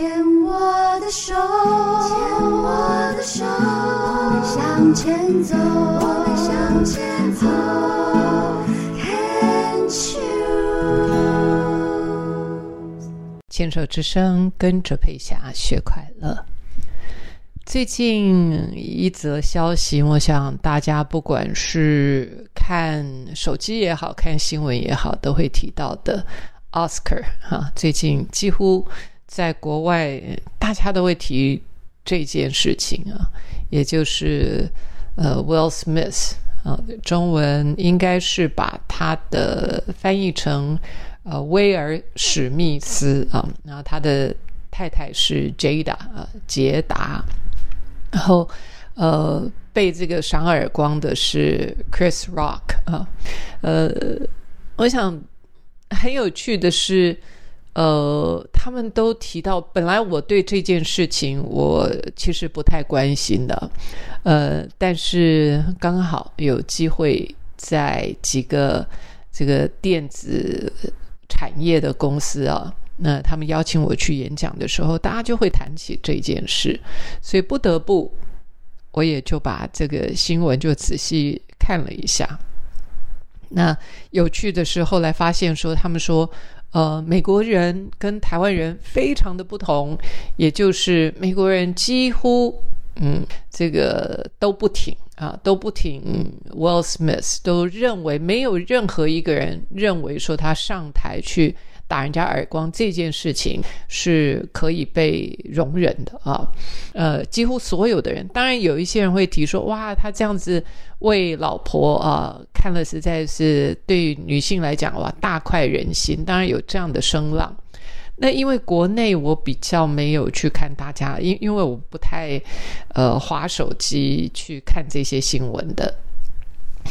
牵我的手，牵我的手，我们向前走，我们向前走。牵手之声，跟着佩霞学快乐。最近一则消息，我想大家不管是看手机也好看新闻也好，都会提到的 Oscar 哈。最近几乎在国外，大家都会提这件事情啊，也就是呃 Will Smith 啊，中文应该是把他的翻译成呃威尔史密斯啊，然后他的太太是 Jada 啊杰达。然后，呃，被这个赏耳光的是 Chris Rock 啊，呃，我想很有趣的是，呃，他们都提到，本来我对这件事情我其实不太关心的，呃，但是刚好有机会在几个这个电子产业的公司啊。那他们邀请我去演讲的时候，大家就会谈起这件事，所以不得不，我也就把这个新闻就仔细看了一下。那有趣的是，后来发现说，他们说，呃，美国人跟台湾人非常的不同，也就是美国人几乎，嗯，这个都不挺啊，都不挺 Will Smith，都认为没有任何一个人认为说他上台去。打人家耳光这件事情是可以被容忍的啊，呃，几乎所有的人，当然有一些人会提说，哇，他这样子为老婆啊，看了实在是对女性来讲哇大快人心，当然有这样的声浪。那因为国内我比较没有去看大家，因因为我不太呃划手机去看这些新闻的。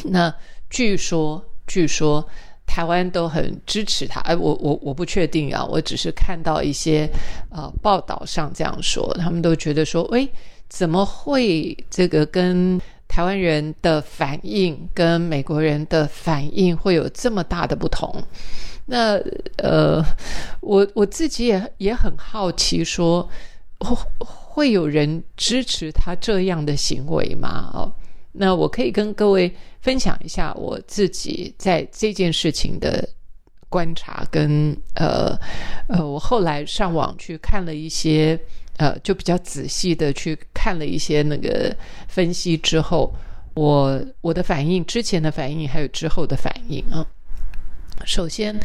那据说，据说。台湾都很支持他，哎，我我我不确定啊，我只是看到一些呃报道上这样说，他们都觉得说，喂，怎么会这个跟台湾人的反应跟美国人的反应会有这么大的不同？那呃，我我自己也也很好奇，说会有人支持他这样的行为吗？哦。那我可以跟各位分享一下我自己在这件事情的观察，跟呃呃，我后来上网去看了一些呃，就比较仔细的去看了一些那个分析之后，我我的反应，之前的反应还有之后的反应啊。首先，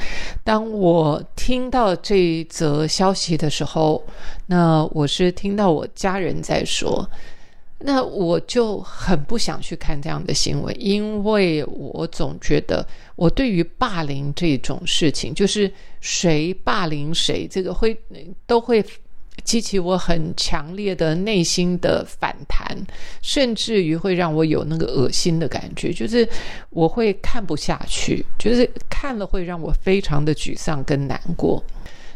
当我听到这则消息的时候，那我是听到我家人在说。那我就很不想去看这样的新闻，因为我总觉得我对于霸凌这种事情，就是谁霸凌谁，这个会都会激起我很强烈的内心的反弹，甚至于会让我有那个恶心的感觉，就是我会看不下去，就是看了会让我非常的沮丧跟难过。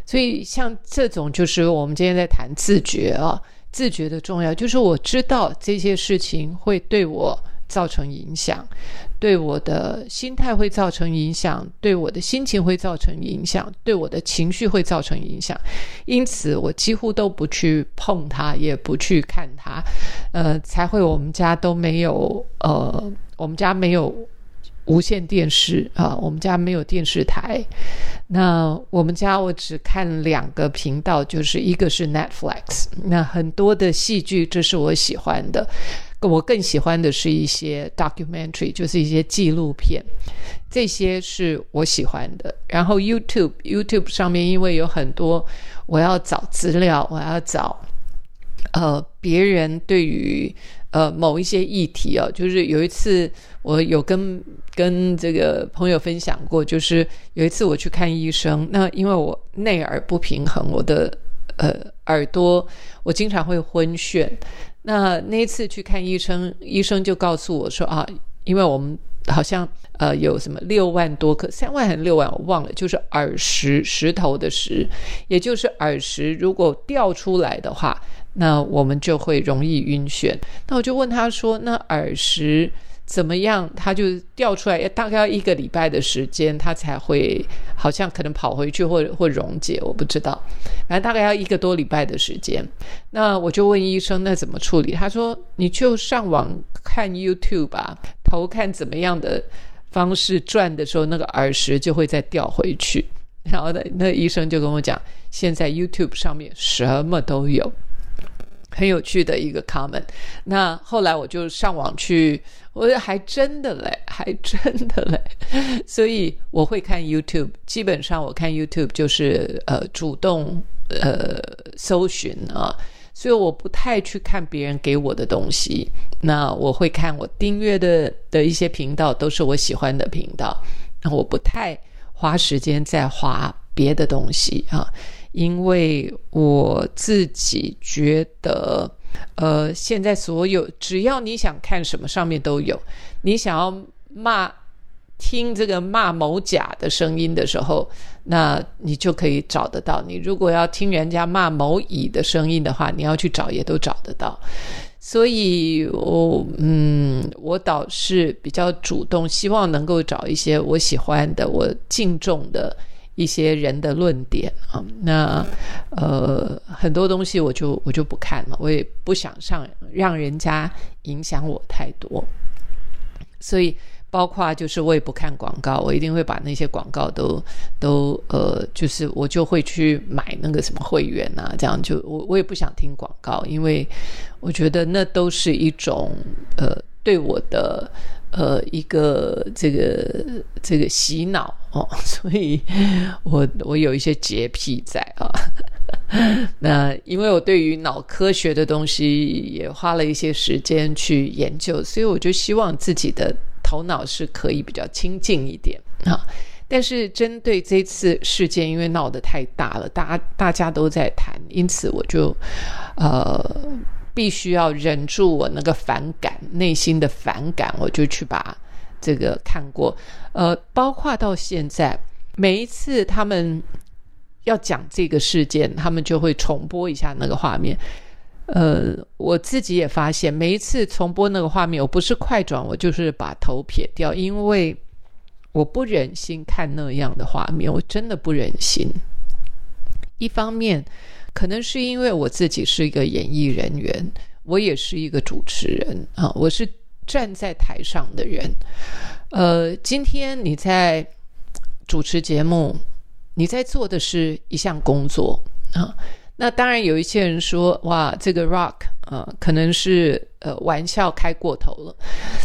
所以像这种，就是我们今天在谈自觉啊。自觉的重要，就是我知道这些事情会对我造成影响，对我的心态会造成影响，对我的心情会造成影响，对我的情绪会造成影响。因此，我几乎都不去碰它，也不去看它。呃，才会我们家都没有，呃，我们家没有。无线电视啊，我们家没有电视台。那我们家我只看两个频道，就是一个是 Netflix。那很多的戏剧，这是我喜欢的。我更喜欢的是一些 documentary，就是一些纪录片，这些是我喜欢的。然后 YouTube，YouTube 上面因为有很多，我要找资料，我要找呃别人对于。呃，某一些议题啊，就是有一次我有跟跟这个朋友分享过，就是有一次我去看医生，那因为我内耳不平衡，我的呃耳朵我经常会昏眩，那那一次去看医生，医生就告诉我说啊，因为我们好像呃有什么六万多颗，三万还是六万，我忘了，就是耳石石头的石，也就是耳石如果掉出来的话。那我们就会容易晕眩。那我就问他说：“那耳石怎么样，它就掉出来，大概要一个礼拜的时间，它才会好像可能跑回去或或溶解，我不知道，反正大概要一个多礼拜的时间。那我就问医生，那怎么处理？他说你就上网看 YouTube 吧，头看怎么样的方式转的时候，那个耳石就会再掉回去。然后呢，那医生就跟我讲，现在 YouTube 上面什么都有。很有趣的一个 comment。那后来我就上网去，我还真的嘞，还真的嘞。所以我会看 YouTube，基本上我看 YouTube 就是呃主动呃搜寻啊，所以我不太去看别人给我的东西。那我会看我订阅的的一些频道，都是我喜欢的频道。那我不太花时间在花别的东西啊。因为我自己觉得，呃，现在所有只要你想看什么，上面都有。你想要骂、听这个骂某甲的声音的时候，那你就可以找得到。你如果要听人家骂某乙的声音的话，你要去找也都找得到。所以，我嗯，我倒是比较主动，希望能够找一些我喜欢的、我敬重的。一些人的论点啊，那呃很多东西我就我就不看了，我也不想上让人家影响我太多，所以包括就是我也不看广告，我一定会把那些广告都都呃，就是我就会去买那个什么会员啊，这样就我我也不想听广告，因为我觉得那都是一种呃对我的。呃，一个这个这个洗脑哦，所以我我有一些洁癖在啊。那因为我对于脑科学的东西也花了一些时间去研究，所以我就希望自己的头脑是可以比较清净一点啊。但是针对这次事件，因为闹得太大了，大家大家都在谈，因此我就呃。必须要忍住我那个反感，内心的反感，我就去把这个看过。呃，包括到现在，每一次他们要讲这个事件，他们就会重播一下那个画面。呃，我自己也发现，每一次重播那个画面，我不是快转，我就是把头撇掉，因为我不忍心看那样的画面，我真的不忍心。一方面。可能是因为我自己是一个演艺人员，我也是一个主持人啊，我是站在台上的人。呃，今天你在主持节目，你在做的是一项工作啊。那当然有一些人说，哇，这个 Rock 啊，可能是呃玩笑开过头了。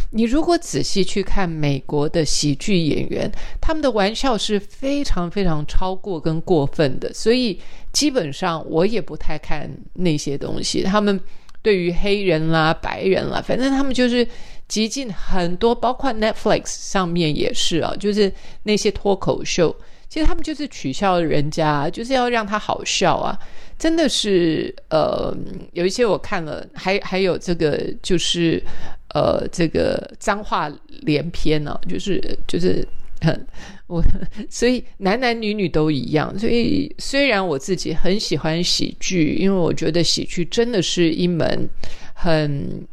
你如果仔细去看美国的喜剧演员，他们的玩笑是非常非常超过跟过分的，所以基本上我也不太看那些东西。他们对于黑人啦、白人啦，反正他们就是极尽很多，包括 Netflix 上面也是啊，就是那些脱口秀，其实他们就是取笑人家，就是要让他好笑啊。真的是呃，有一些我看了，还还有这个就是呃，这个脏话连篇呢，就是就是很我，所以男男女女都一样。所以虽然我自己很喜欢喜剧，因为我觉得喜剧真的是一门很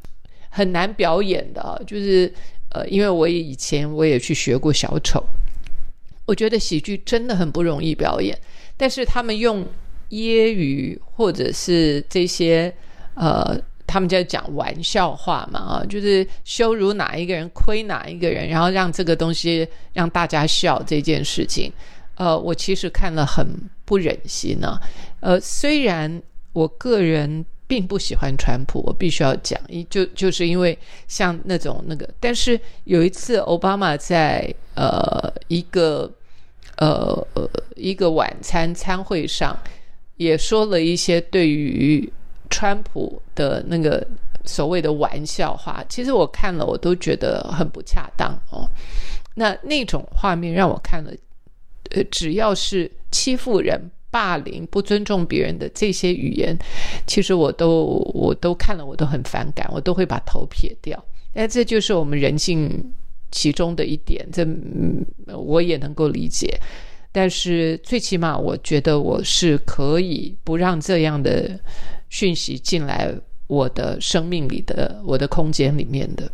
很难表演的，就是呃，因为我以前我也去学过小丑，我觉得喜剧真的很不容易表演，但是他们用。揶揄或者是这些呃，他们在讲玩笑话嘛啊，就是羞辱哪一个人，亏哪一个人，然后让这个东西让大家笑这件事情，呃，我其实看了很不忍心呢。呃，虽然我个人并不喜欢川普，我必须要讲，就就是因为像那种那个，但是有一次奥巴马在呃一个呃一个晚餐餐会上。也说了一些对于川普的那个所谓的玩笑话，其实我看了我都觉得很不恰当哦。那那种画面让我看了，呃，只要是欺负人、霸凌、不尊重别人的这些语言，其实我都我都看了，我都很反感，我都会把头撇掉。那这就是我们人性其中的一点，这我也能够理解。但是最起码，我觉得我是可以不让这样的讯息进来我的生命里的我的空间里面的。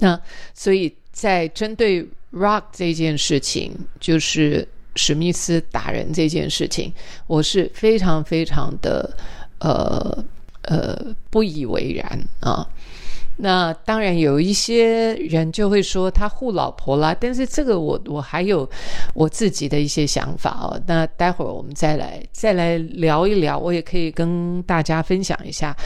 那所以在针对 Rock 这件事情，就是史密斯打人这件事情，我是非常非常的呃呃不以为然啊。那当然有一些人就会说他护老婆啦，但是这个我我还有我自己的一些想法哦。那待会儿我们再来再来聊一聊，我也可以跟大家分享一下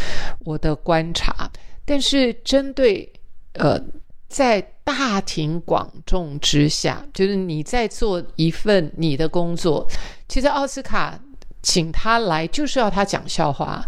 我的观察。但是针对呃，在大庭广众之下，就是你在做一份你的工作，其实奥斯卡。请他来就是要他讲笑话，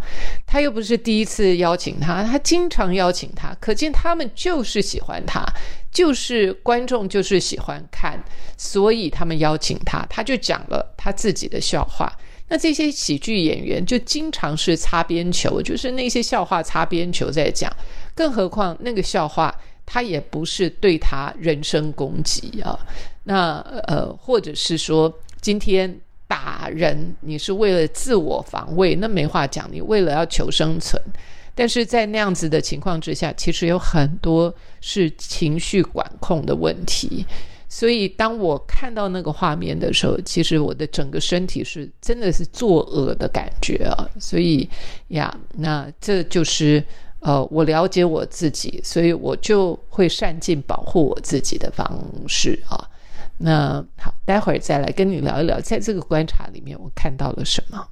他又不是第一次邀请他，他经常邀请他，可见他们就是喜欢他，就是观众就是喜欢看，所以他们邀请他，他就讲了他自己的笑话。那这些喜剧演员就经常是擦边球，就是那些笑话擦边球在讲，更何况那个笑话他也不是对他人身攻击啊，那呃，或者是说今天。打人，你是为了自我防卫，那没话讲。你为了要求生存，但是在那样子的情况之下，其实有很多是情绪管控的问题。所以当我看到那个画面的时候，其实我的整个身体是真的是作恶的感觉啊。所以呀，那这就是呃，我了解我自己，所以我就会善尽保护我自己的方式啊。那好，待会儿再来跟你聊一聊，在这个观察里面，我看到了什么。